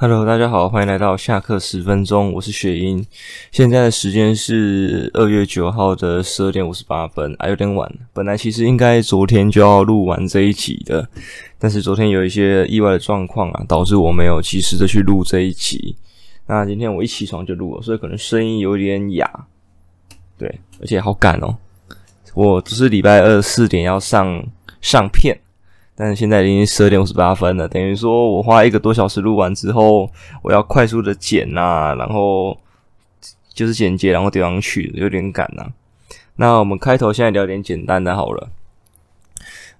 Hello，大家好，欢迎来到下课十分钟，我是雪英。现在的时间是二月九号的十二点五十八分，啊，有点晚。本来其实应该昨天就要录完这一集的，但是昨天有一些意外的状况啊，导致我没有及时的去录这一集。那今天我一起床就录了，所以可能声音有点哑。对，而且好赶哦，我只是礼拜二四点要上上片。但是现在已经十二点五十八分了，等于说我花一个多小时录完之后，我要快速的剪呐、啊，然后就是剪接，然后丢上去，有点赶呐、啊。那我们开头现在聊点简单的好了。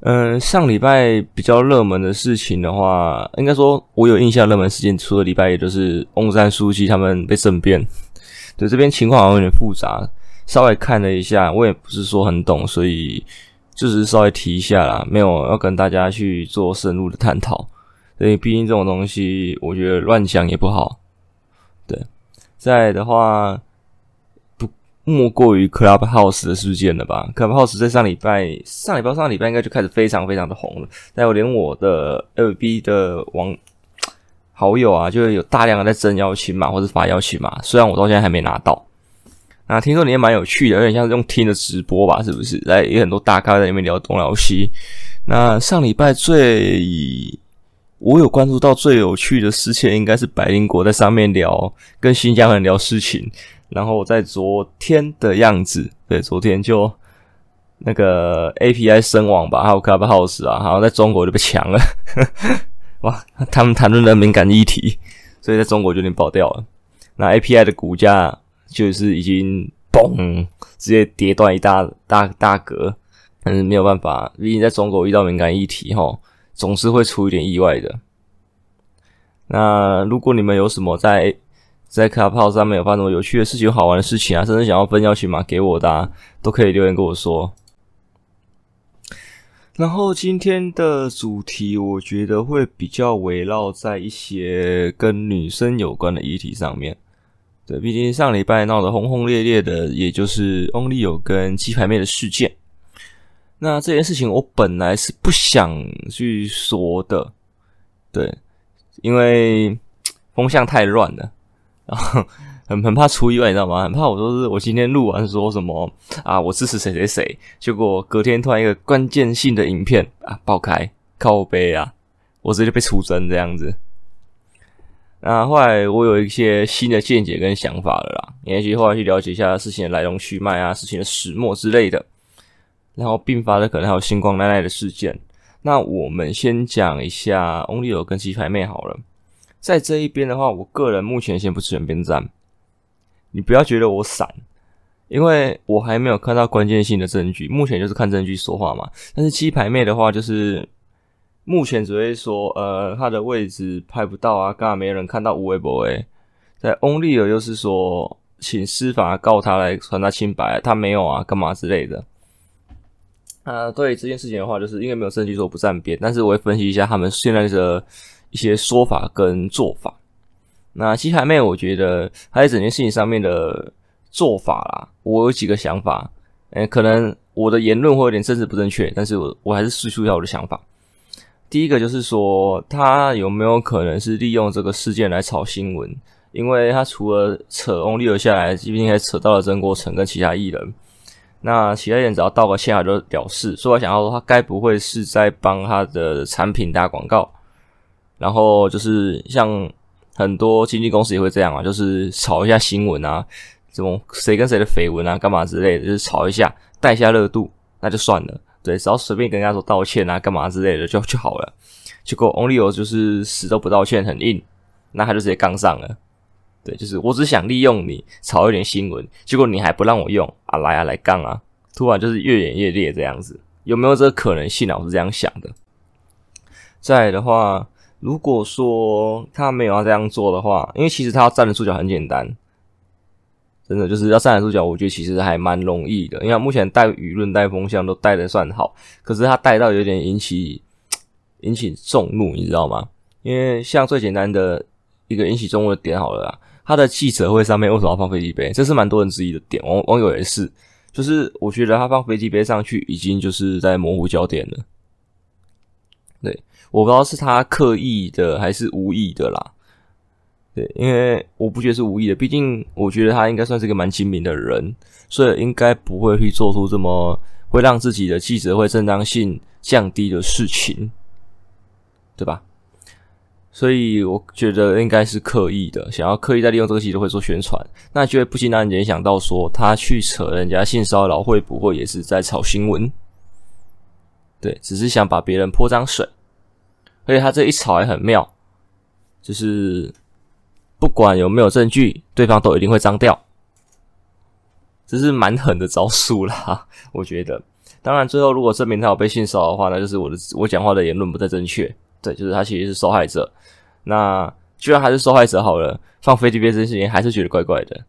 嗯、呃，上礼拜比较热门的事情的话，应该说我有印象热门事件，除了礼拜一就是翁山书记他们被政变。对，这边情况好像有点复杂，稍微看了一下，我也不是说很懂，所以。就只是稍微提一下啦，没有要跟大家去做深入的探讨，所以毕竟这种东西，我觉得乱讲也不好。对，再的话，不莫过于 Clubhouse 的事件了吧？Clubhouse 在上礼拜、上礼拜、上礼拜应该就开始非常非常的红了，但我连我的 FB 的网好友啊，就有大量的在征邀请码或者发邀请码，虽然我到现在还没拿到。那，听说你也蛮有趣的，有点像是用听的直播吧，是不是？来，有很多大咖在里面聊东聊西。那上礼拜最我有关注到最有趣的事情，应该是白灵果在上面聊跟新疆人聊事情。然后在昨天的样子，对，昨天就那个 API 身亡吧，还有 Clubhouse 啊，好像在中国就被抢了。哇，他们谈论的敏感议题，所以在中国就有点爆掉了。那 API 的股价。就是已经嘣，直接跌断一大大大格，但是没有办法，毕竟在中国遇到敏感议题齁，总是会出一点意外的。那如果你们有什么在在 Clubhouse 上面有发生什么有趣的事情、好玩的事情啊，甚至想要分邀请码给我的啊，都可以留言跟我说。然后今天的主题，我觉得会比较围绕在一些跟女生有关的议题上面。对，毕竟上礼拜闹得轰轰烈烈的，也就是翁立友跟鸡排妹的事件。那这件事情我本来是不想去说的，对，因为风向太乱了，然后很很怕出意外，你知道吗？很怕我说是我今天录完说什么啊，我支持谁谁谁，结果隔天突然一个关键性的影片啊爆开，靠背啊，我直接被出征这样子。那后来我有一些新的见解跟想法了啦，也许后来去了解一下事情的来龙去脉啊，事情的始末之类的，然后并发的可能还有星光奶奶的事件。那我们先讲一下翁立友跟鸡排妹好了，在这一边的话，我个人目前先不持选边站，你不要觉得我散，因为我还没有看到关键性的证据，目前就是看证据说话嘛。但是鸡排妹的话就是。目前只会说，呃，他的位置拍不到啊，刚好没人看到吴微博诶。在翁立友又是说，请司法告他来传他清白，他没有啊，干嘛之类的。啊，对这件事情的话，就是因为没有证据说不站边，但是我会分析一下他们现在的一些说法跟做法。那西海妹，我觉得他在整件事情上面的做法啦，我有几个想法。诶，可能我的言论会有点政治不正确，但是我我还是叙述一下我的想法。第一个就是说，他有没有可能是利用这个事件来炒新闻？因为他除了扯翁立友下来，基本上还扯到了曾国成跟其他艺人。那其他艺人只要道个歉，他就了事。所以我想要说，他该不会是在帮他的产品打广告？然后就是像很多经纪公司也会这样啊，就是炒一下新闻啊，这种谁跟谁的绯闻啊，干嘛之类的，就是炒一下，带一下热度，那就算了。对，只要随便跟人家说道歉啊，干嘛之类的就就好了。结果翁立友就是死都不道歉，很硬，那他就直接杠上了。对，就是我只想利用你炒一点新闻，结果你还不让我用啊，来啊来杠啊，突然就是越演越烈这样子，有没有这个可能性啊？我是这样想的。再的话，如果说他没有要这样做的话，因为其实他要站得住脚很简单。真的就是要站得住脚，我觉得其实还蛮容易的。因为目前带舆论、带风向都带的算好，可是他带到有点引起引起众怒，你知道吗？因为像最简单的一个引起众怒的点好了啦，他的记者会上面为什么要放飞机杯？这是蛮多人质疑的点。网网友也是，就是我觉得他放飞机杯上去，已经就是在模糊焦点了。对，我不知道是他刻意的还是无意的啦。对，因为我不觉得是无意的，毕竟我觉得他应该算是一个蛮精明的人，所以应该不会去做出这么会让自己的记者会正当性降低的事情，对吧？所以我觉得应该是刻意的，想要刻意在利用这个记者会做宣传，那就会不禁让人联想到说，他去扯人家性骚扰，会不会也是在炒新闻？对，只是想把别人泼脏水，而且他这一炒还很妙，就是。不管有没有证据，对方都一定会脏掉，这是蛮狠的招数啦。我觉得，当然最后如果证明他有被性骚扰的话，那就是我的我讲话的言论不太正确。对，就是他其实是受害者。那居然还是受害者好了，放飞机这件事情还是觉得怪怪的。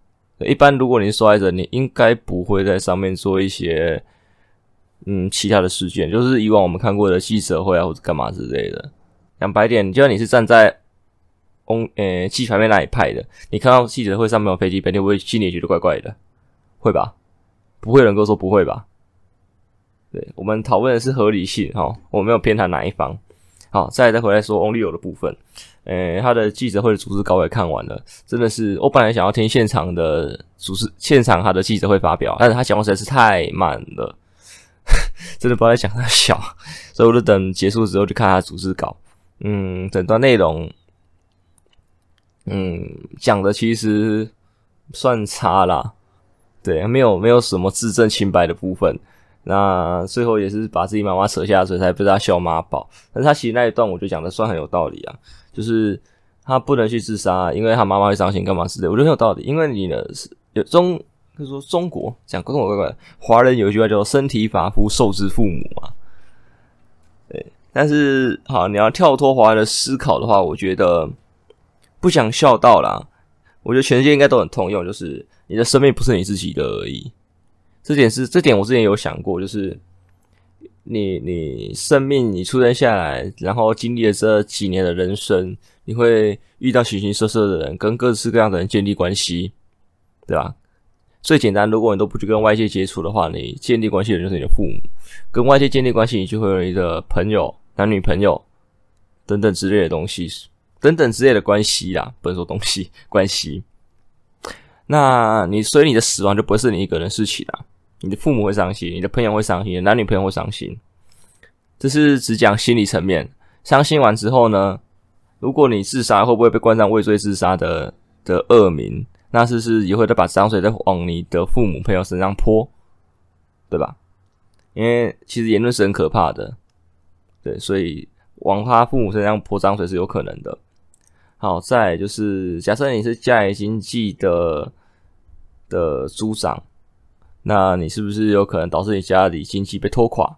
一般如果你是受害者，你应该不会在上面做一些嗯其他的事件，就是以往我们看过的记者会啊或者干嘛之类的。讲白点，就算你是站在。公呃，记者那边哪里派的？你看到记者会上没有飞机杯，你会心里觉得怪怪的？会吧？不会有人跟我说不会吧？对，我们讨论的是合理性哈，我没有偏袒哪一方。好，再来再回来说 Only 有的部分，呃，他的记者会的组织稿也看完了，真的是我本来想要听现场的主持，现场他的记者会发表，但是他讲话实在是太慢了，真的不知道在讲他小，所以我就等结束之后就看他组织稿，嗯，整段内容。嗯，讲的其实算差啦，对，没有没有什么自证清白的部分。那最后也是把自己妈妈扯下水，才被他笑妈宝。但是他其实那一段我觉得讲的算很有道理啊，就是他不能去自杀，因为他妈妈会伤心干嘛之类，我觉得很有道理。因为你呢是有中，就是说中国讲各种各样，华人有一句话叫做“身体发肤受之父母”嘛。对，但是好，你要跳脱华人的思考的话，我觉得。不想孝道啦，我觉得全世界应该都很通用，就是你的生命不是你自己的而已。这点是这点，我之前有想过，就是你你生命你出生下来，然后经历了这几年的人生，你会遇到形形色色的人，跟各式各样的人建立关系，对吧？最简单，如果你都不去跟外界接触的话，你建立关系的人就是你的父母，跟外界建立关系，你就会有你的朋友、男女朋友等等之类的东西。等等之类的关系啦，不能说东西 关系。那你所以你的死亡就不是你一个人的事情啦，你的父母会伤心，你的朋友会伤心，男女朋友会伤心。这是只讲心理层面，伤心完之后呢，如果你自杀，会不会被冠上畏罪自杀的的恶名？那是不是也会再把脏水再往你的父母朋友身上泼，对吧？因为其实言论是很可怕的，对，所以往他父母身上泼脏水是有可能的。好，再就是假设你是家里经济的的组长，那你是不是有可能导致你家里经济被拖垮，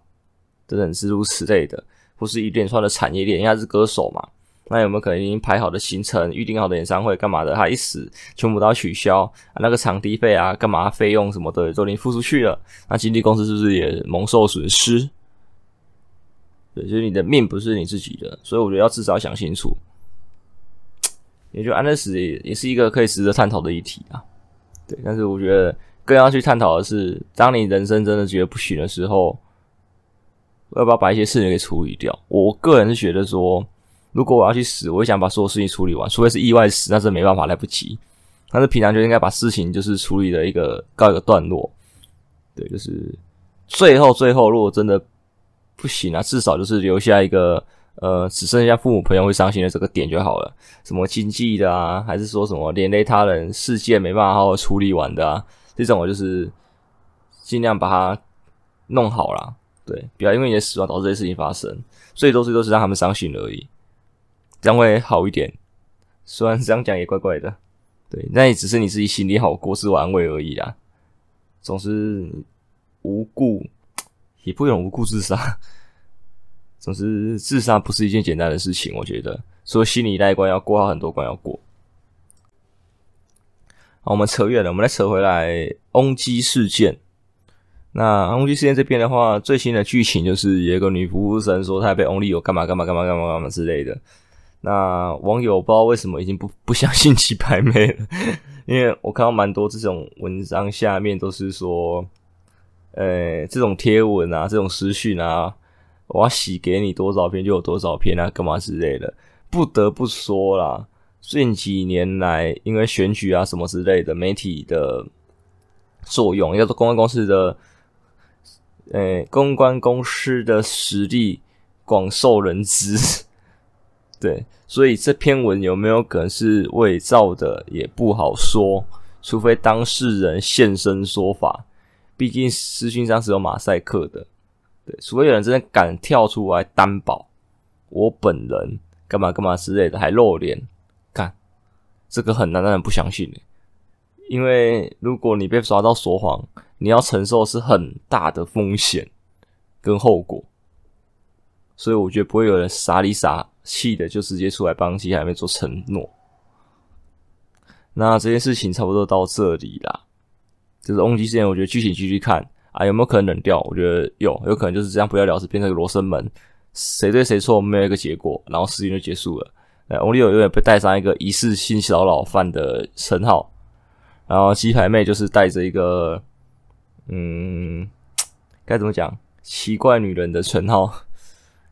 等等诸如此类的，或是一连串的产业链？因为他是歌手嘛，那有没有可能已经排好的行程、预定好的演唱会干嘛的，他一死全部都要取消？啊、那个场地费啊、干嘛费用什么的都已经付出去了，那经纪公司是不是也蒙受损失？对，就是你的命不是你自己的，所以我觉得要至少想清楚。也就安乐死也也是一个可以值得探讨的议题啊，对，但是我觉得更要去探讨的是，当你人生真的觉得不行的时候，要不要把一些事情给处理掉？我个人是觉得说，如果我要去死，我想把所有事情处理完，除非是意外死，那是没办法，来不及。但是平常就应该把事情就是处理的一个告一个段落，对，就是最后最后如果真的不行啊，至少就是留下一个。呃，只剩下父母朋友会伤心的这个点就好了。什么经济的啊，还是说什么连累他人事件没办法好好处理完的啊？这种我就是尽量把它弄好啦。对，不要因为你的死亡导致这些事情发生，最多最多是让他们伤心而已，这样会好一点。虽然这样讲也怪怪的，对，那也只是你自己心里好过，自我安慰而已啦。总是无故，也不用无故自杀。总之，自杀不是一件简单的事情，我觉得，所以心理那一关要过好，很多关要过。好，我们扯远了，我们来扯回来翁姬事件。那翁姬事件这边的话，最新的剧情就是有一个女服务生说她被翁立友干嘛干嘛干嘛干嘛干嘛之类的。那网友不知道为什么已经不不相信鸡排妹了，因为我看到蛮多这种文章下面都是说，呃，这种贴文啊，这种私讯啊。我要洗给你多少篇就有多少篇啊，干嘛之类的。不得不说啦，近几年来，因为选举啊什么之类的媒体的作用，要做公关公司的，呃、公关公司的实力广受人知。对，所以这篇文有没有可能是伪造的，也不好说，除非当事人现身说法。毕竟私讯上是有马赛克的，对，除非有人真的敢跳出来担保，我本人干嘛干嘛之类的，还露脸。看这个很难让人不相信的，因为如果你被抓到说谎，你要承受是很大的风险跟后果，所以我觉得不会有人傻里傻气的就直接出来帮鸡排妹做承诺。那这件事情差不多到这里啦，就是翁吉事件，我觉得剧情继续看啊，有没有可能冷掉？我觉得有，有可能就是这样不了了之，变成一个罗生门，谁对谁错没有一个结果，然后事情就结束了。翁立友永远被带上一个疑似性骚扰犯的称号，然后鸡排妹就是带着一个，嗯，该怎么讲，奇怪女人的称号，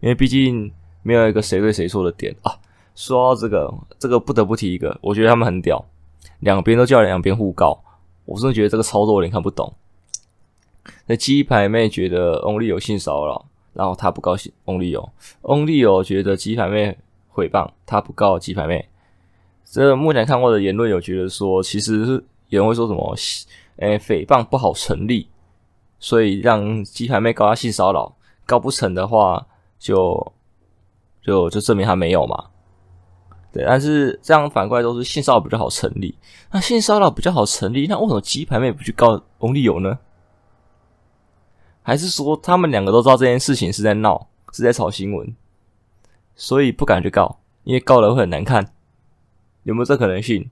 因为毕竟没有一个谁对谁错的点啊。说到这个，这个不得不提一个，我觉得他们很屌，两边都叫两边互告，我真的觉得这个操作我有点看不懂。那鸡排妹觉得翁立友性骚扰，然后她不高兴，翁立友，翁立友觉得鸡排妹。诽谤他不告鸡排妹，这目前看过的言论有觉得说，其实是有人会说什么，诶、诽谤不好成立，所以让鸡排妹告他性骚扰，告不成的话就，就就就证明他没有嘛。对，但是这样反过来都是性骚扰比较好成立，那性骚扰比较好成立，那为什么鸡排妹不去告翁立友呢？还是说他们两个都知道这件事情是在闹，是在炒新闻？所以不敢去告，因为告了会很难看，有没有这可能性？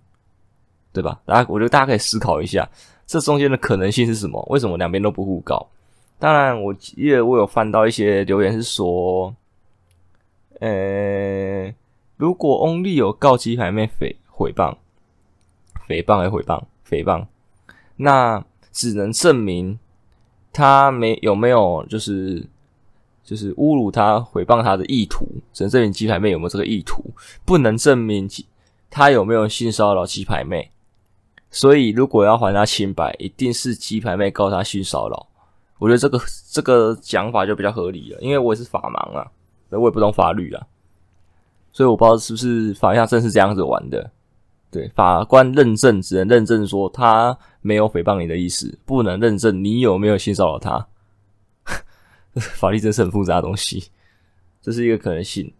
对吧？大家，我觉得大家可以思考一下，这中间的可能性是什么？为什么两边都不互告？当然，我记得我有翻到一些留言是说，呃，如果翁立友告鸡排妹诽诽谤，诽谤还是诽谤？诽谤，那只能证明他没有没有就是。就是侮辱他、诽谤他的意图，只能证明鸡排妹有没有这个意图，不能证明他有没有性骚扰鸡排妹。所以，如果要还他清白，一定是鸡排妹告他性骚扰。我觉得这个这个讲法就比较合理了，因为我也是法盲啊，我也不懂法律啊，所以我不知道是不是法院真是这样子玩的。对，法官认证只能认证说他没有诽谤你的意思，不能认证你有没有性骚扰他。法律真是很复杂的东西，这是一个可能性。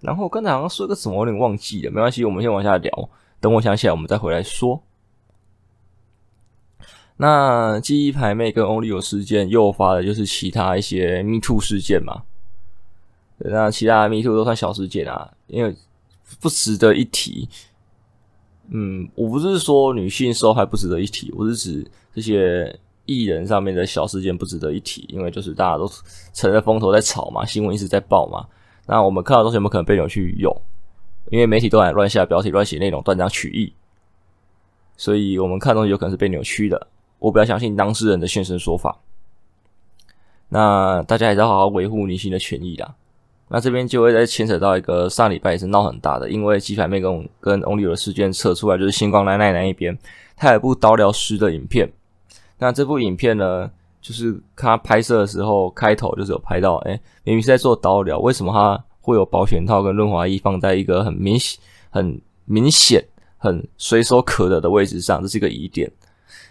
然后刚才好像说个什么，我有点忘记了，没关系，我们先往下聊。等我想起来，我们再回来说。那鸡排妹跟翁立友事件诱发的就是其他一些 Me Too 事件嘛？那其他 Me Too 都算小事件啊，因为不值得一提。嗯，我不是说女性受害不值得一提，我是指这些。艺人上面的小事件不值得一提，因为就是大家都乘着风头在炒嘛，新闻一直在报嘛。那我们看到东西有没可能被扭曲？有，因为媒体都敢乱下标题、乱写内容、断章取义，所以我们看东西有可能是被扭曲的。我比较相信当事人的现身说法。那大家还是要好好维护女性的权益啦。那这边就会再牵扯到一个上礼拜也是闹很大的，因为鸡排妹跟跟 Only 的事件扯出来，就是星光奶奶那一边，他有一部刀疗师的影片。那这部影片呢，就是他拍摄的时候，开头就是有拍到，哎，明明是在做刀疗，为什么他会有保险套跟润滑液放在一个很明显、很明显、很随手可得的位置上？这是一个疑点。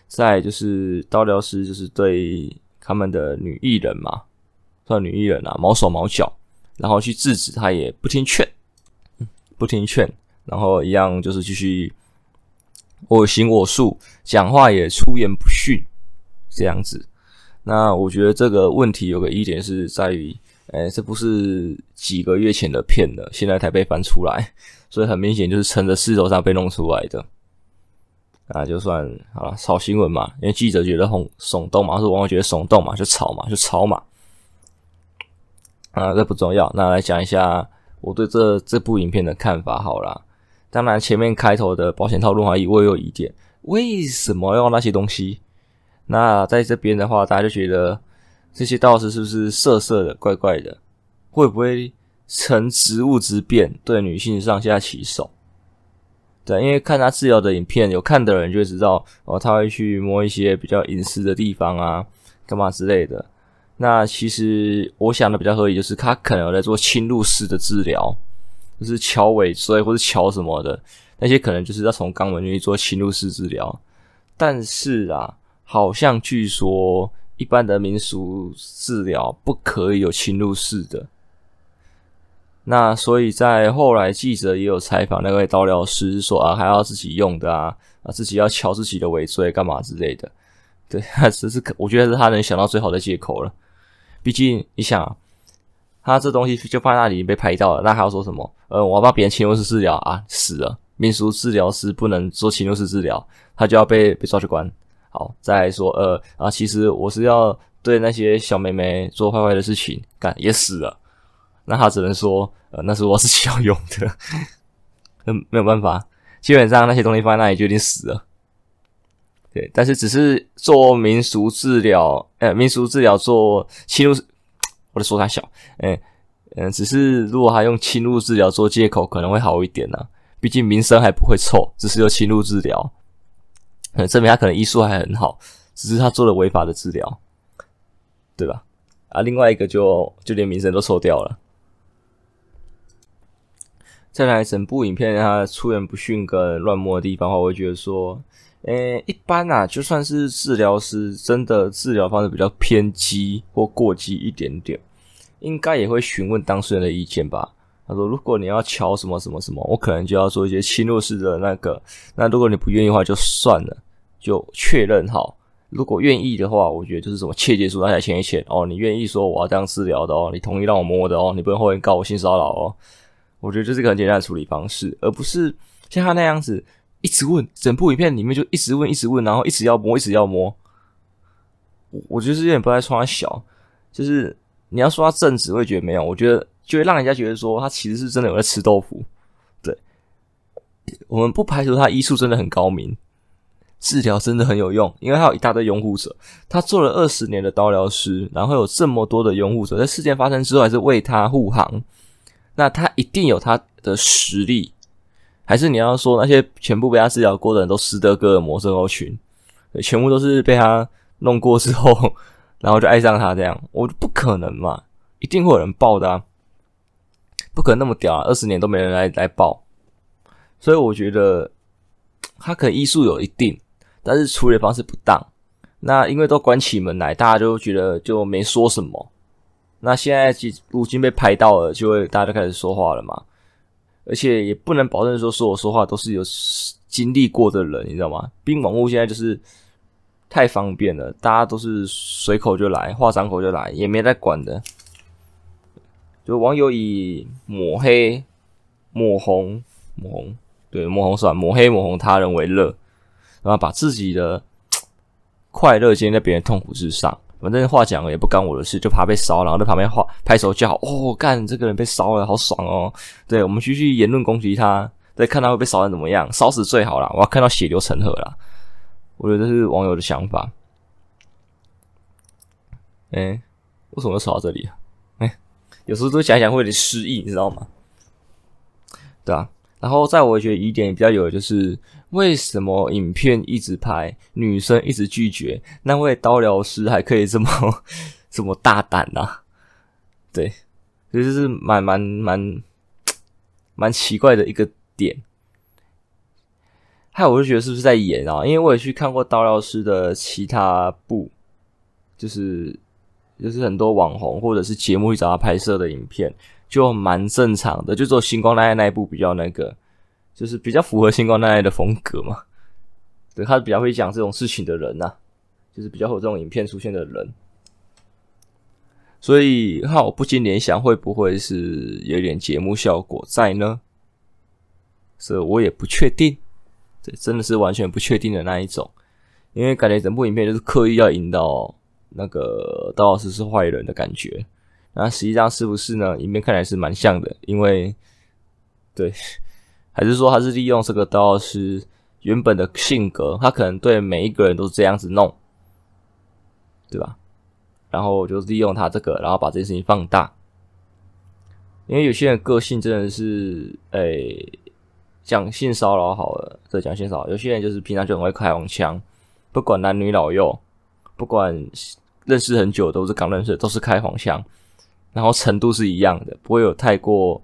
再就是刀疗师就是对他们的女艺人嘛，算女艺人啊，毛手毛脚，然后去制止，他也不听劝，不听劝，然后一样就是继续我行我素，讲话也出言不逊。这样子，那我觉得这个问题有个疑点是在于，哎，这不是几个月前的片了，现在才被翻出来，所以很明显就是趁着势头上被弄出来的。啊就算好了，炒新闻嘛，因为记者觉得轰耸动嘛，或者网友觉得耸动嘛，就炒嘛，就炒嘛。啊，这不重要。那来讲一下我对这这部影片的看法好了。当然，前面开头的保险套润滑液我也有疑点，为什么要那些东西？那在这边的话，大家就觉得这些道士是不是色色的、怪怪的？会不会乘职务之便对女性上下其手？对，因为看他治疗的影片，有看的人就会知道哦，他会去摸一些比较隐私的地方啊，干嘛之类的。那其实我想的比较合理，就是他可能有在做侵入式的治疗，就是敲尾椎或者敲什么的，那些可能就是要从肛门进去做侵入式治疗。但是啊，好像据说一般的民俗治疗不可以有侵入式的。那所以在后来记者也有采访那位刀疗师说啊，还要自己用的啊，啊自己要敲自己的尾椎干嘛之类的。对，这是我觉得是他能想到最好的借口了。毕竟你想，他这东西就放在那里被拍到了，那还要说什么？呃，我要帮别人侵入式治疗啊，死了！民俗治疗师不能做侵入式治疗，他就要被被抓去关。好，再说呃啊，其实我是要对那些小妹妹做坏坏的事情，干也死了。那他只能说，呃，那是我自己要用的，嗯，没有办法，基本上那些东西放在那里就已经死了。对，但是只是做民俗治疗，呃，民俗治疗做侵入，我的说他小，嗯、嗯，只是如果他用侵入治疗做借口，可能会好一点呢、毕竟名声还不会臭，只是有侵入治疗，嗯，证明他可能医术还很好，只是他做了违法的治疗，对吧？啊，另外一个就就连名声都臭掉了。再来，整部影片它出言不逊跟乱摸的地方的话，我会觉得说，诶、一般啊，就算是治疗师真的治疗方式比较偏激或过激一点点，应该也会询问当事人的意见吧。他说，如果你要敲什么什么什么，我可能就要做一些侵入式的那个。那如果你不愿意的话，就算了，就确认好。如果愿意的话，我觉得就是什么切结书，大家签一签哦。你愿意说我要这样治疗的哦，你同意让我摸的哦，你不能后面告我性骚扰哦。我觉得这是个很简单的处理方式，而不是像他那样子一直问，整部影片里面就一直问，一直问，然后一直要摸，一直要摸。我我觉得是有点不太穿小，就是你要说他正直，我也觉得没有。我觉得就会让人家觉得说他其实是真的有在吃豆腐。对，我们不排除他医术真的很高明，治疗真的很有用，因为他有一大堆拥护者，他做了二十年的刀疗师，然后有这么多的拥护者，在事件发生之后还是为他护航。那他一定有他的实力，还是你要说那些全部被他治疗过的人都斯德哥尔摩症候群，全部都是被他弄过之后，然后就爱上他这样？我不可能嘛，一定会有人报的，不可能那么屌啊，二十年都没人来来报，所以我觉得他可能医术有一定，但是处理方式不当。那因为都关起门来，大家就觉得就没说什么。那现在如今被拍到了，就会大家就开始说话了嘛，而且也不能保证说说我说话都是有经历过的人，你知道吗？毕竟网络现在就是太方便了，大家都是随口就来，话张口就来，也没在管的。就网友以抹黑、抹红、抹红，对，抹红是吧？抹黑、抹红他人为乐，然后把自己的 快乐建立在别人痛苦之上。反正话讲了也不干我的事，就怕被烧，然后在旁边画拍手叫好，哦，干这个人被烧了，好爽哦！对，我们继续言论攻击他，对，看他会被烧成怎么样，烧死最好啦，我要看到血流成河啦。我觉得这是网友的想法。哎、为什么会吵到这里啊？哎、有时候都想想会有点失忆，你知道吗？对啊。然后，在我觉得疑点比较有的就是，为什么影片一直拍，女生一直拒绝，那位刀疗师还可以这么 这么大胆呢、啊？对，其实是蛮蛮蛮蛮奇怪的一个点。还有，我就觉得是不是在演啊？因为我也去看过刀疗师的其他部，就是就是很多网红或者是节目去找他拍摄的影片。就蛮正常的，就做星光大爱那一部比较那个，就是比较符合星光大爱的风格嘛。对，他比较会讲这种事情的人呐、啊，就是比较有这种影片出现的人。所以，哈，我不禁联想，会不会是有点节目效果在呢？所以我也不确定，对，真的是完全不确定的那一种，因为感觉整部影片就是刻意要引导那个刀老师是坏人的感觉。那实际上是不是呢？影片看来是蛮像的，因为对，还是说他是利用这个刀老师原本的性格，他可能对每一个人都是这样子弄，对吧？然后就利用他这个，然后把这件事情放大。因为有些人个性真的是，诶、讲性骚扰好了，对，讲性骚扰，有些人就是平常就很会开黄腔，不管男女老幼，不管认识很久都是刚认识，都是开黄腔，然后程度是一样的，不会有太过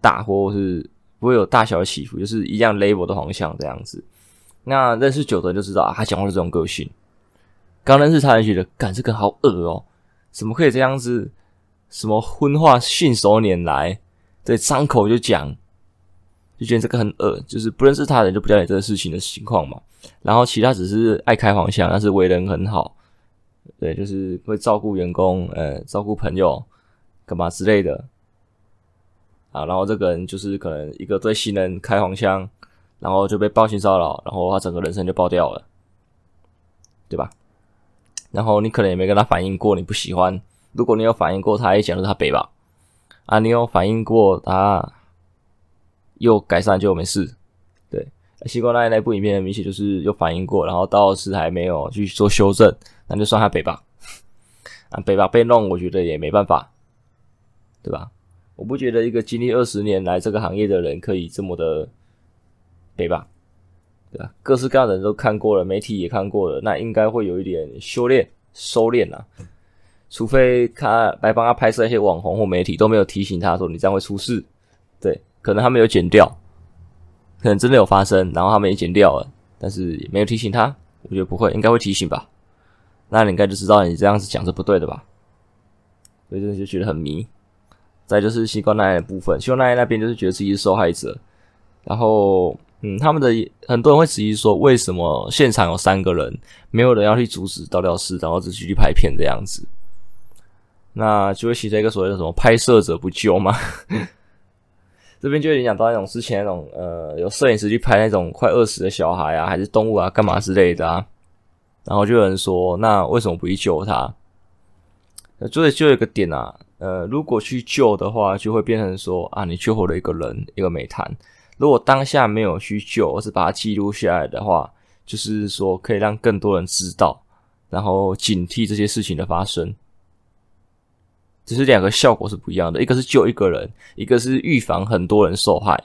大或是不会有大小的起伏，就是一样 level 的黄腔这样子。那认识久的人就知道啊，他讲话是这种个性。刚认识他，人觉得，干这个好恶哦，怎么可以这样子？什么荤话信手拈来，对，张口就讲，就觉得这个很恶。就是不认识他人就不了解这个事情的情况嘛。然后其他只是爱开黄腔，但是为人很好，对，就是会照顾员工，呃，照顾朋友，干嘛之类的。啊，然后这个人就是可能一个对新人开黄腔，然后就被暴性骚扰，然后他整个人生就爆掉了，对吧？然后你可能也没跟他反映过你不喜欢，如果你有反映过，他也讲了他北吧，啊，你有反映过他又改善就没事，西瓜那那部影片明显就是有反映过，然后倒是还没有去做修正，那就算他北吧，啊，北吧被弄，我觉得也没办法，对吧？我不觉得一个经历二十年来这个行业的人可以这么的北吧。对吧？各式各样的人都看过了，媒体也看过了，那应该会有一点修炼、收敛啦。除非他来帮他拍摄一些网红或媒体都没有提醒他说你这样会出事，对，可能他没有剪掉，可能真的有发生，然后他们也剪掉了，但是也没有提醒他。我觉得不会，应该会提醒吧？那你应该就知道你这样子讲是不对的吧？所以真的就觉得很迷。再就是西瓜奶奶的部分，西瓜奶奶那边就是觉得自己是受害者，然后。嗯，他们的很多人会质疑说，为什么现场有三个人，没有人要去阻止倒吊师，然后只去拍片这样子？那就会形成一个所谓的什么拍摄者不救吗？这边就影响到那种之前那种呃，有摄影师去拍那种快饿死的小孩啊，还是动物啊，干嘛之类的啊？然后就有人说，那为什么不去救他？那就就有一个点啊，呃，如果去救的话，就会变成说啊，你救活了一个人，一个美谈。如果当下没有去救，而是把它记录下来的话，就是说可以让更多人知道，然后警惕这些事情的发生。只是两个效果是不一样的，一个是救一个人，一个是预防很多人受害。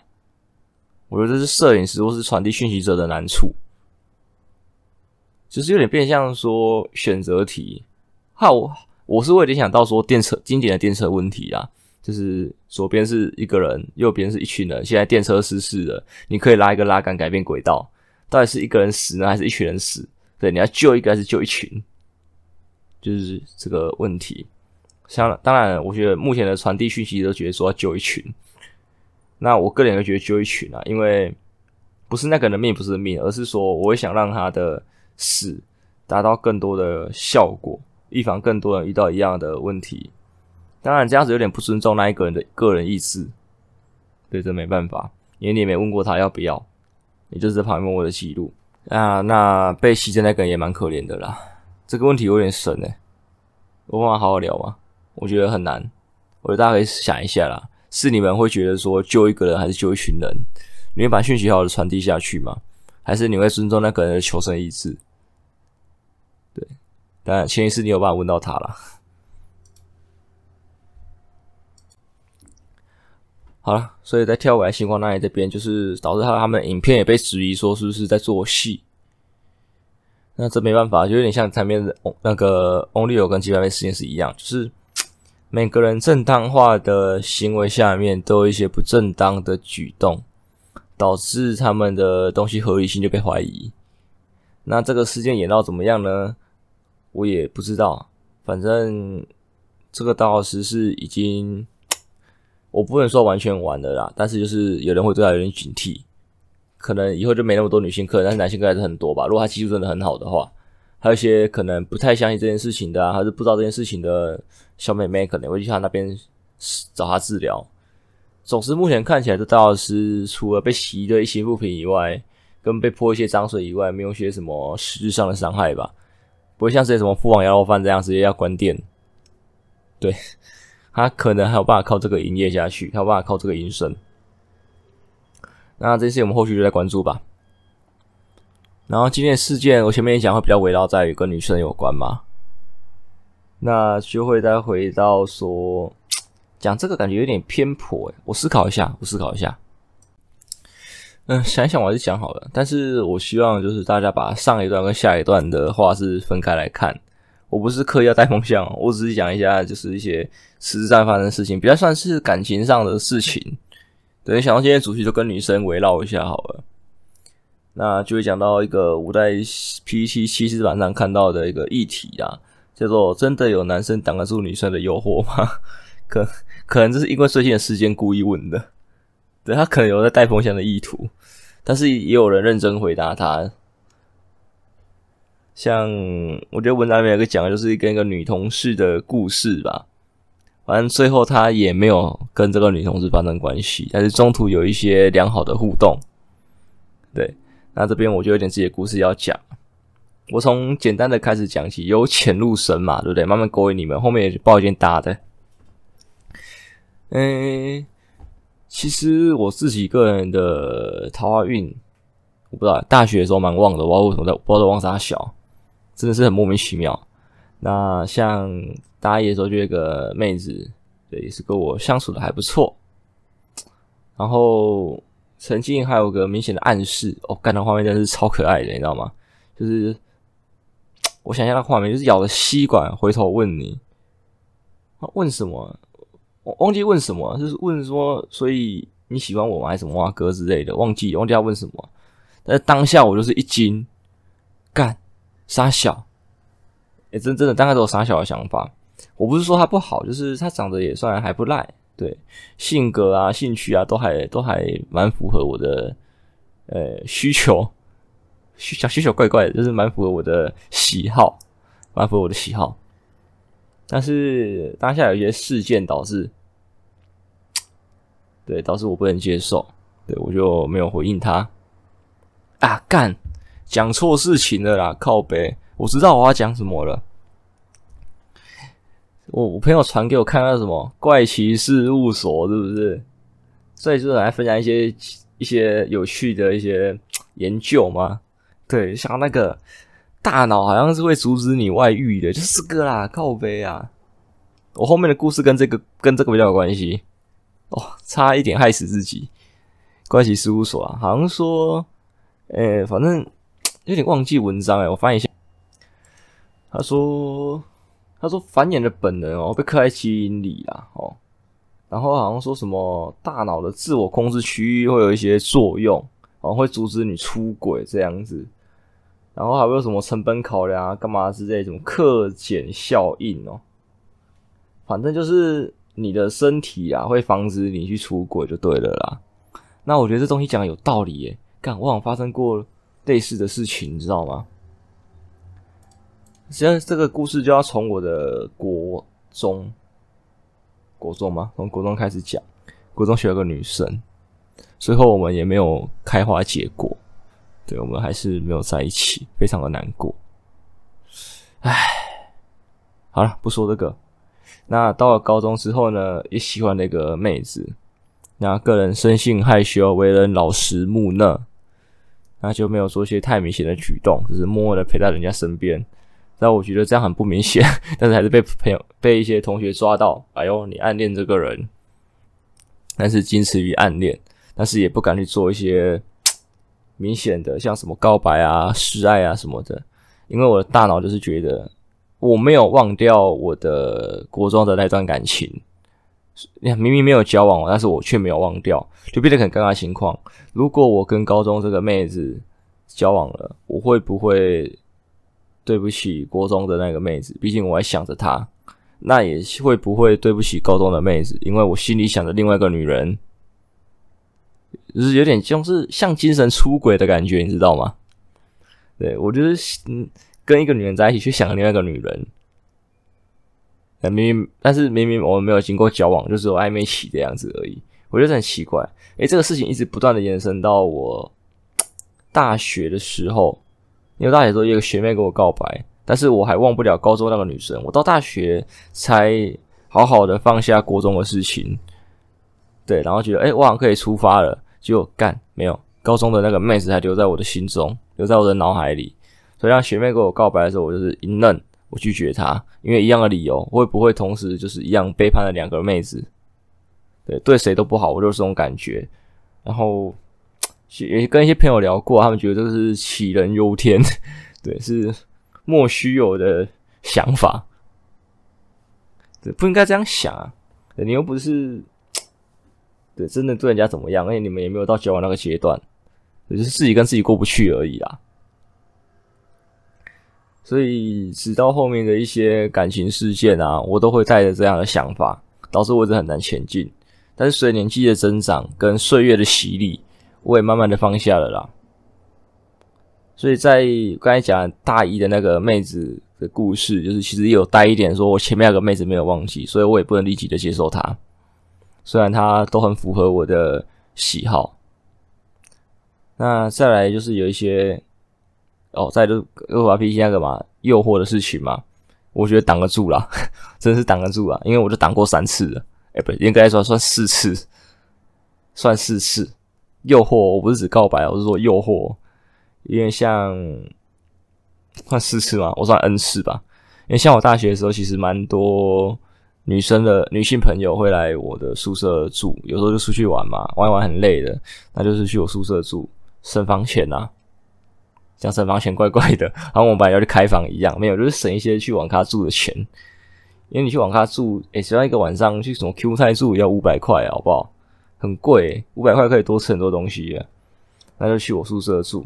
我觉得这是摄影师或是传递讯息者的难处，就是有点变相说选择题。哈，我我是会联想到说电车经典的电车问题啊。就是左边是一个人，右边是一群人。现在电车失事了，你可以拉一个拉杆改变轨道。到底是一个人死呢，还是一群人死？对，你要救一个还是救一群？就是这个问题。像当然，我觉得目前的传递讯息都觉得说要救一群。那我个人会觉得救一群啊，因为不是那个人的命不是命，而是说我会想让他的死达到更多的效果，预防更多人遇到一样的问题。当然，这样子有点不尊重那一个人的个人意志，对，这没办法，因为你也没问过他要不要，也就是在旁边默默的记录。啊，那被袭击那个人也蛮可怜的啦。这个问题有点神诶，我们好好聊吗？我觉得很难，我觉得大家可以想一下啦。是你们会觉得说救一个人还是救一群人？你会把讯息好好的传递下去吗？还是你会尊重那个人的求生意志？对，当然前提是你有办法问到他啦。好了，所以在跳回来，星光那里这边就是导致他他们影片也被质疑说是不是在做戏。那这没办法，就有点像前面的那个翁立友跟鸡排妹事件是一样，就是每个人正当化的行为下面都有一些不正当的举动，导致他们的东西合理性就被怀疑。那这个事件演到怎么样呢？我也不知道，反正这个导师是已经。我不能说完全完了啦，但是就是有人会对他有点警惕，可能以后就没那么多女性客人，但是男性客人还是很多吧。如果他技术真的很好的话，还有一些可能不太相信这件事情的啊，还是不知道这件事情的小妹妹，可能会去他那边找他治疗。总之，目前看起来这大师除了被洗的一些物品以外，跟被泼一些脏水以外，没有些什么实质上的伤害吧？不会像这些什么父王羊肉饭这样直接要关店，对。他可能还有办法靠这个营业下去，还有办法靠这个营生。那这些我们后续就在关注吧。然后今天的事件，我前面也讲会比较围绕在于跟女生有关嘛，那就会再回到说，讲这个感觉有点偏颇诶，我思考一下，我思考一下。嗯，想一想我还是讲好了。但是我希望就是大家把上一段跟下一段的话是分开来看。我不是刻意要带风向，我只是讲一下就是一些实质上发生的事情，比较算是感情上的事情。等于，想到今天主题就跟女生围绕一下好了。那就会讲到一个我在 PTT 七四版上看到的一个议题啊，叫做“真的有男生挡得住女生的诱惑吗？” 可可能这是因为最近的事件故意问的。对，他可能有在带风向的意图，但是也有人认真回答他。像我觉得文章里面有个讲的就是跟一个女同事的故事吧，反正最后他也没有跟这个女同事发生关系，但是中途有一些良好的互动。对，那这边我就有点自己的故事要讲，我从简单的开始讲起，由浅入深嘛，对不对？慢慢勾引你们，后面也报一件大的。嗯。其实我自己个人的桃花运，我不知道，大学的时候蛮旺的，我不知道为什么在，不知道旺啥小，真的是很莫名其妙。那像大一的时候就有一个妹子，对，也是跟我相处的还不错。然后曾经还有个明显的暗示，哦，干的画面真的是超可爱的，你知道吗？就是我想象那画面，就是咬着吸管回头问你，问什么？我忘记问什么，就是问说，所以你喜欢我吗？还是什么哇哥之类的？忘记忘记要问什么。但是当下我就是一惊，干傻小，诶、真真的大概都有傻小的想法。我不是说他不好，就是他长得也算还不赖，对，性格啊、兴趣啊都还都还蛮符合我的呃需求，需小需求怪怪的，就是蛮符合我的喜好，蛮符合我的喜好。但是当下有一些事件导致，对，导致我不能接受，对，我就没有回应他。啊，干，讲错事情了啦，靠北，我知道我要讲什么了。我我朋友传给我看到什么怪奇事务所，是不是？所以就是来分享一些一些有趣的一些研究嘛。对，像那个。大脑好像是会阻止你外遇的，就是这个啦，靠背啊！我后面的故事跟这个跟这个比较有关系哦，差一点害死自己。怪奇事务所啊，好像说，诶、反正有点忘记文章诶，我翻一下。他说，他说繁衍的本能哦被刻在基因里啦哦，然后好像说什么大脑的自我控制区域会有一些作用，然后会阻止你出轨这样子。然后还会有什么成本考量啊，干嘛之类，什么克俭效应哦，反正就是你的身体啊，会防止你去出轨就对了啦。那我觉得这东西讲的有道理耶，干，我好像发生过类似的事情，你知道吗？现在这个故事就要从我的国中，国中吗？从国中开始讲，国中学了个女生，最后我们也没有开花结果。对，我们还是没有在一起，非常的难过。唉，好了，不说这个。那到了高中之后呢，也喜欢那个妹子。那个人生性害羞，为人老实木讷，那就没有做些太明显的举动，只是默默的陪在人家身边。但我觉得这样很不明显，但是还是被朋友、被一些同学抓到。哎呦，你暗恋这个人，但是仅此于暗恋，但是也不敢去做一些。明显的像什么告白啊、示爱啊什么的，因为我的大脑就是觉得我没有忘掉我的国中的那段感情，明明没有交往，但是我却没有忘掉，就变得很尴尬情况。如果我跟高中这个妹子交往了，我会不会对不起国中的那个妹子？毕竟我还想着她，那也会不会对不起高中的妹子？因为我心里想着另外一个女人。就是有点像是像精神出轨的感觉，你知道吗？对，我就是嗯，跟一个女人在一起，去想另外一个女人。明明，但是明明我们没有经过交往，就是有暧昧期的样子而已。我觉得很奇怪。诶，这个事情一直不断的延伸到我大学的时候，因为大学时候有一个学妹跟我告白，但是我还忘不了高中那个女生。我到大学才好好的放下国中的事情。对，然后觉得，哎，我好像可以出发了，就干没有。高中的那个妹子还留在我的心中，留在我的脑海里。所以让学妹跟我告白的时候，我就是一愣，我拒绝她，因为一样的理由，会不会同时就是一样背叛了两个妹子？对，对谁都不好，我就是这种感觉。然后也跟一些朋友聊过，他们觉得这是杞人忧天，对，是莫须有的想法，对，不应该这样想啊，你又不是，对，真的对人家怎么样，而且你们也没有到交往那个阶段，只是自己跟自己过不去而已啦。所以，直到后面的一些感情事件啊，我都会带着这样的想法，导致我一直很难前进。但是随着年纪的增长跟岁月的洗礼，我也慢慢的放下了啦。所以在刚才讲大一的那个妹子的故事，就是其实也有带一点说，我前面那个妹子没有忘记，所以我也不能立即的接受她。虽然她都很符合我的喜好。那再来就是有一些。哦，再就我发脾气那个嘛，诱惑的事情嘛，我觉得挡得住啦，真是挡得住啦，因为我就挡过三次了，哎、欸，不，应该说算四次，算四次。诱惑，我不是指告白，我是说诱惑，因为像算四次嘛，我算 N 次吧。因为像我大学的时候，其实蛮多女生的女性朋友会来我的宿舍住，有时候就出去玩嘛，玩一玩很累的，那就是去我宿舍住，省房钱呐。像省房钱怪怪的，然后我们本来要去开房一样，没有，就是省一些去网咖住的钱。因为你去网咖住，诶、欸，只要一个晚上去什么 Q 菜住要五百块，好不好？很贵、五百块可以多吃很多东西。那就去我宿舍住。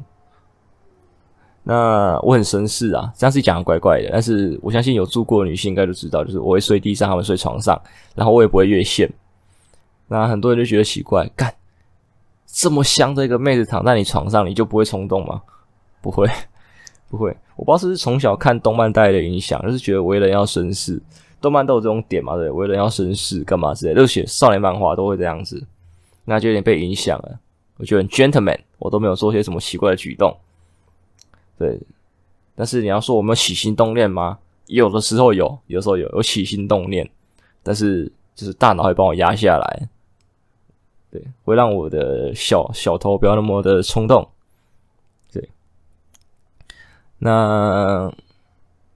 那我很绅士啊，这样子讲怪怪的，但是我相信有住过的女性应该都知道，就是我会睡地上，他们睡床上，然后我也不会越线。那很多人就觉得奇怪，干这么香的一个妹子躺在你床上，你就不会冲动吗？不会，不会，我不知道是不是从小看动漫带来的影响，就是觉得为人要绅士，动漫都有这种点嘛，对，为人要绅士，干嘛之类的，热血少年漫画都会这样子，那就有点被影响了。我觉得 gentleman，我都没有做些什么奇怪的举动，对。但是你要说我没有起心动念吗？有的时候有，有时候有，有起心动念，但是就是大脑会帮我压下来，对，会让我的小小头不要那么的冲动。对那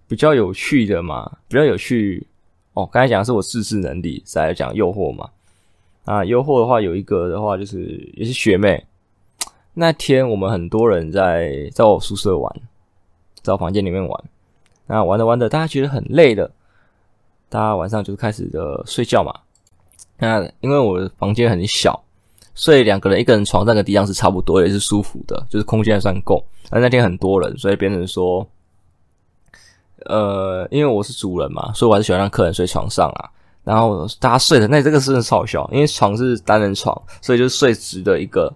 比较有趣的嘛，比较有趣哦。刚才讲的是我自制能力，再来讲诱惑嘛。啊，优惑的话有一个的话就是也是学妹。那天我们很多人在在我宿舍玩，在我房间里面玩。那玩着玩着，大家觉得很累了，大家晚上就开始的睡觉嘛。那因为我的房间很小。所以两个人一个人床上跟地上是差不多，也是舒服的，就是空间还算够。但那天很多人，所以变成说，呃，因为我是主人嘛，所以我还是喜欢让客人睡床上啊。然后大家睡的那这个是真的超小，因为床是单人床，所以就睡直的一个，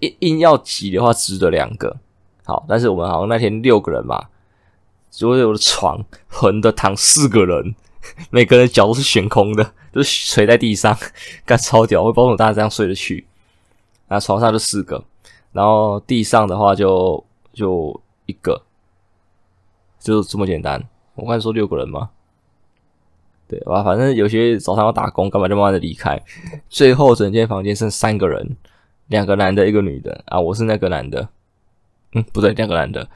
硬硬要挤的话直的两个。好，但是我们好像那天六个人嘛，所以我的床横的躺四个人，每个人脚都是悬空的。就是垂在地上，干超屌，会帮助大家这样睡得去。那床上就四个，然后地上的话就就一个，就这么简单。我刚才说六个人吗？对吧？反正有些早上要打工，干嘛就慢慢的离开。最后整间房间剩三个人，两个男的，一个女的啊。我是那个男的，嗯，不对，两个男的。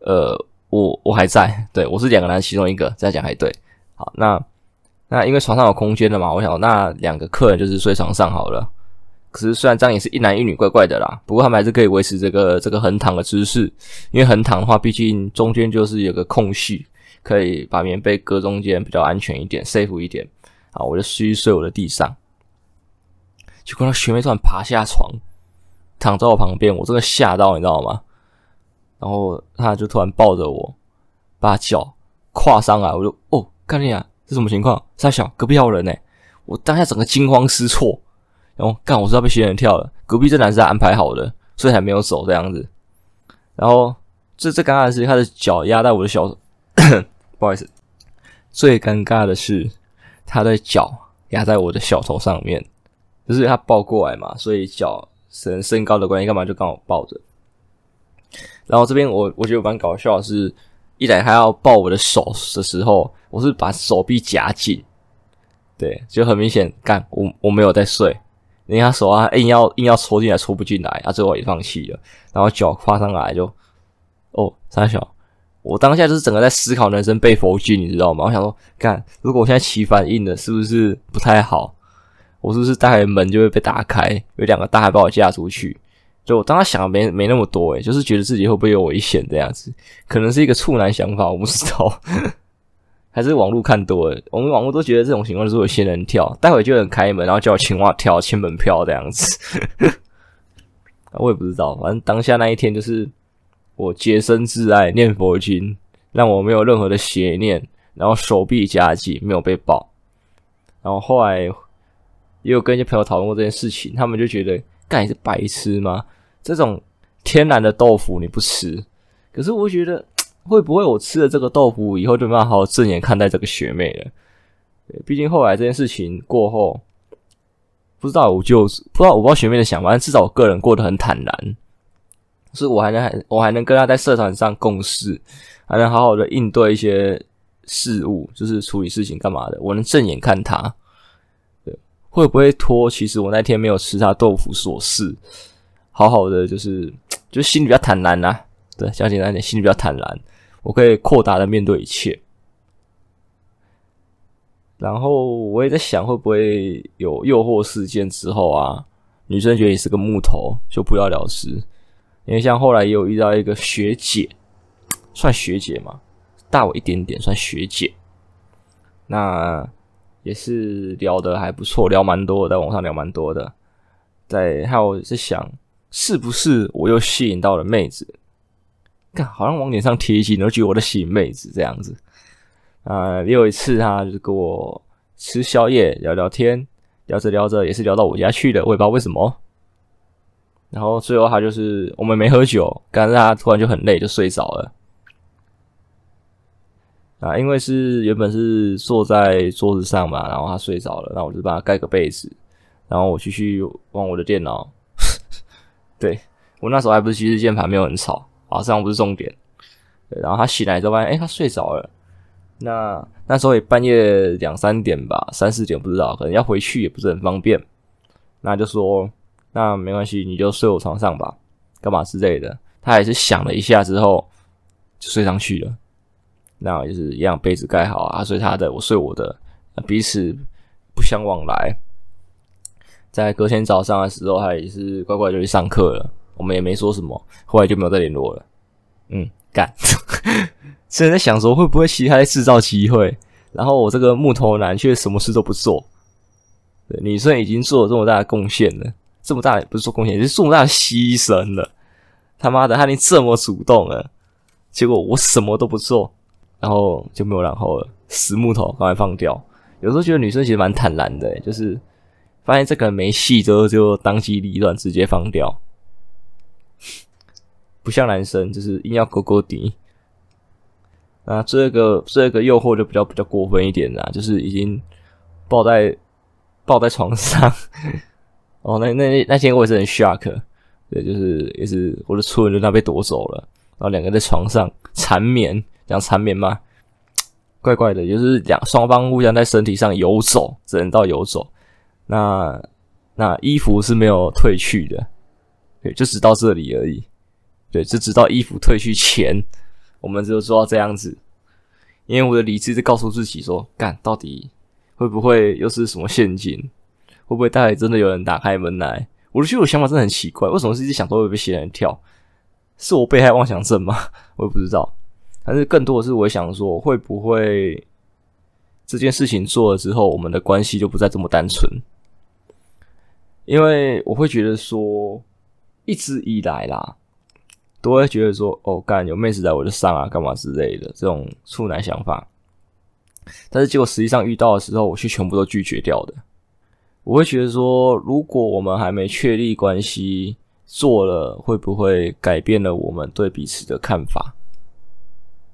呃，我我还在，对，我是两个男的其中一个，这样讲还对。好，那。那因为床上有空间的嘛，我想那两个客人就是睡床上好了。可是虽然这样也是一男一女，怪怪的啦。不过他们还是可以维持这个这个横躺的姿势，因为横躺的话，毕竟中间就是有个空隙，可以把棉被搁中间，比较安全一点，safe 一点。啊，我就继续睡我的地上。结果那学妹突然爬下床，躺在我旁边，我真的吓到，你知道吗？然后她就突然抱着我，把脚跨上来，我就哦，干你啊！这什么情况？三小，隔壁还有人呢！我当下整个惊慌失措，然后干，我知道被仙人跳了。隔壁这男生安排好的，所以还没有走这样子。然后这最尴尬的是，他的脚压在我的小，不好意思，最尴尬的是他的脚压在我的小头上面，就是他抱过来嘛，所以脚身身高的关系，干嘛就刚好抱着。然后这边我我觉得蛮搞笑的是。一来他要抱我的手的时候，我是把手臂夹紧，对，就很明显，干我我没有在睡，人家手啊硬要硬要戳进来，戳不进来，啊，最后也放弃了，然后脚跨上来就，哦，三小，我当下就是整个在思考人生被佛经，你知道吗？我想说，干，如果我现在起反应了，是不是不太好？我是不是待会门就会被打开，有两个大汉把我架出去？就我当时想的没没那么多诶，就是觉得自己会不会有危险这样子，可能是一个处男想法，我不知道，还是网络看多了。我们网络都觉得这种情况就是有仙人跳，待会就有人开门，然后叫我青蛙跳签门票这样子。我也不知道，反正当下那一天就是我洁身自爱，念佛经，让我没有任何的邪念，然后手臂夹紧，没有被爆。然后后来也有跟一些朋友讨论过这件事情，他们就觉得。干，你是白痴吗？这种天然的豆腐你不吃，可是我觉得会不会我吃了这个豆腐以后就没办法好好正眼看待这个学妹了？毕竟后来这件事情过后，不知道我就不知道我不知道学妹的想法，但至少我个人过得很坦然，是我还能还我还能跟她在社团上共事，还能好好的应对一些事务，就是处理事情干嘛的，我能正眼看她。会不会拖？其实我那天没有吃他豆腐琐事，好好的就是就心里比较坦然呐、啊。对，讲简单点，心里比较坦然，我可以豁达的面对一切。然后我也在想，会不会有诱惑事件之后啊，女生觉得你是个木头，就不了了之。因为像后来也有遇到一个学姐，算学姐嘛，大我一点点，算学姐。那。也是聊得还不错，聊蛮多的，在网上聊蛮多的。在还有在想，是不是我又吸引到了妹子？看，好像往脸上贴金，都觉得我在吸引妹子这样子。啊、也有一次他就是跟我吃宵夜，聊聊天，聊着聊着也是聊到我家去的，我也不知道为什么。然后最后他就是我们没喝酒，但是他突然就很累，就睡着了。啊，因为是原本是坐在桌子上嘛，然后他睡着了，然后我就帮他盖个被子，然后我继续玩我的电脑。对，我那时候还不是骑士键盘，没有很吵啊，这样不是重点。然后他醒来之后发现，哎，他睡着了。那那时候也半夜两三点吧，三四点不知道，可能要回去也不是很方便。那就说，那没关系，你就睡我床上吧，干嘛之类的。他也是想了一下之后，就睡上去了。那就是一样，被子盖好啊，睡他的，我睡我的，彼此不相往来。在隔天早上的时候，他也是乖乖就去上课了，我们也没说什么，后来就没有再联络了。嗯，干，现在在想说会不会其他在制造机会，然后我这个木头男却什么事都不做。对，女生已经做了这么大的贡献了，这么大的不是做贡献，是这么大的牺牲了。他妈的，他连这么主动了，结果我什么都不做。然后就没有然后了，死木头，赶快放掉。有时候觉得女生其实蛮坦然的，就是发现这个没戏之后，就当机立断直接放掉，不像男生就是硬要勾勾底。啊，这个这个诱惑就比较比较过分一点啦，就是已经抱在抱在床上。哦，那那那天我也是很 shock，对，就是也是我的初吻就那被夺走了，然后两个在床上缠绵。讲缠绵吗？怪怪的，就是两双方互相在身体上游走，只能到游走。那那衣服是没有褪去的，对，就只到这里而已。对，就直到衣服褪去前，我们就做到这样子。因为我的理智在告诉自己说：干，到底会不会又是什么陷阱？会不会待会真的有人打开门来？我就觉得我想法真的很奇怪，为什么是一直想都会被仙人跳？是我被害妄想症吗？我也不知道。但是更多的是，我想说，会不会这件事情做了之后，我们的关系就不再这么单纯？因为我会觉得说，一直以来啦，都会觉得说，哦，干有妹子来我就上啊，干嘛之类的这种处男想法。但是结果实际上遇到的时候，我却全部都拒绝掉的。我会觉得说，如果我们还没确立关系，做了会不会改变了我们对彼此的看法？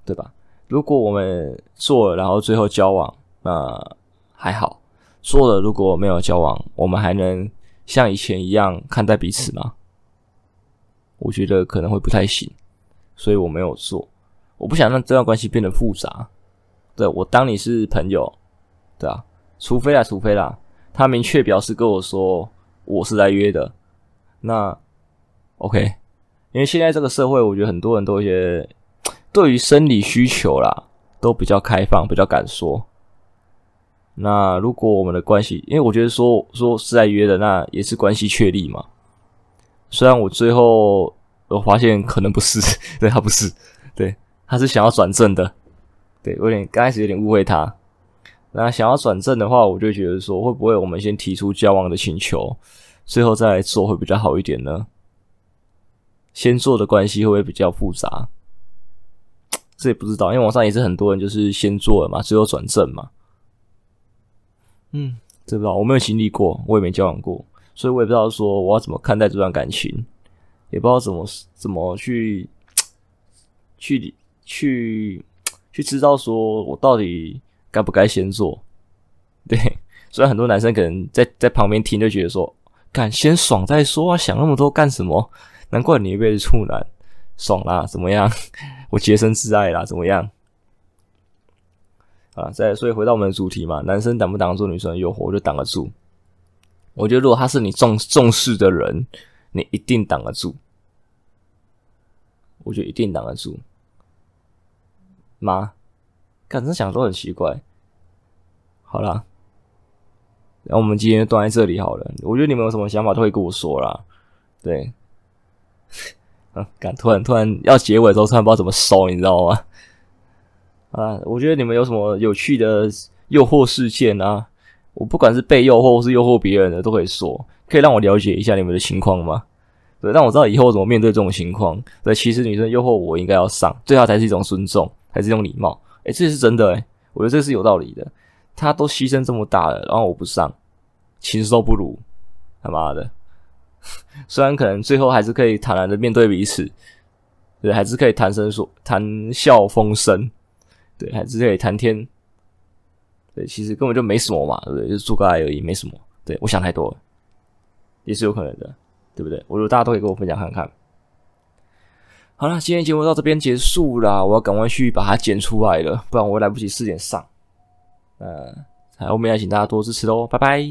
对吧？如果我们做了，然后最后交往，那还好；做了，如果没有交往，我们还能像以前一样看待彼此吗？我觉得可能会不太行，所以我没有做。我不想让这段关系变得复杂。对，我当你是朋友，对啊，除非啦，除非啦，他明确表示跟我说我是来约的，那 OK。因为现在这个社会，我觉得很多人都有一些。对于生理需求啦，都比较开放，比较敢说。那如果我们的关系，因为我觉得说说是在约的，那也是关系确立嘛。虽然我最后我发现可能不是，对，他不是，对，他是想要转正的，对，我有点刚开始有点误会他。那想要转正的话，我就觉得说，会不会我们先提出交往的请求，最后再来做会比较好一点呢？先做的关系会不会比较复杂？这也不知道，因为网上也是很多人就是先做了嘛，最后转正嘛。嗯，这不知道，我没有经历过，我也没交往过，所以我也不知道说我要怎么看待这段感情，也不知道怎么怎么去去去去知道说我到底。该不该先做？对，虽然很多男生可能在在旁边听就觉得说，敢先爽再说啊，想那么多干什么？难怪你一辈子处男，爽啦，怎么样？我洁身自爱啦，怎么样？啊，再所以回到我们的主题嘛，男生挡不挡得住女生的诱惑？我就挡得住。我觉得如果他是你重重视的人，你一定挡得住。我觉得一定挡得住。妈。感觉想说很奇怪，好啦，然后我们今天就断在这里好了。我觉得你们有什么想法都会跟我说啦。对，嗯，感突然突然要结尾的时候，突然不知道怎么收，你知道吗？啊，我觉得你们有什么有趣的诱惑事件啊？我不管是被诱惑或是诱惑别人的，都可以说，可以让我了解一下你们的情况吗？对，让我知道以后怎么面对这种情况。对，其实女生诱惑我，应该要上，对她才是一种尊重，才是一种礼貌。诶，这是真的诶，我觉得这是有道理的。他都牺牲这么大了，然后我不上，禽兽不如，他妈的！虽然可能最后还是可以坦然的面对彼此，对，还是可以谈生说谈笑风生，对，还是可以谈天，对，其实根本就没什么嘛，对？就做个爱而已，没什么。对，我想太多了，也是有可能的，对不对？我觉得大家都可以跟我分享看看。好了，今天节目到这边结束啦，我要赶快去把它剪出来了，不然我来不及四点上。呃，后面要请大家多支持哦，拜拜。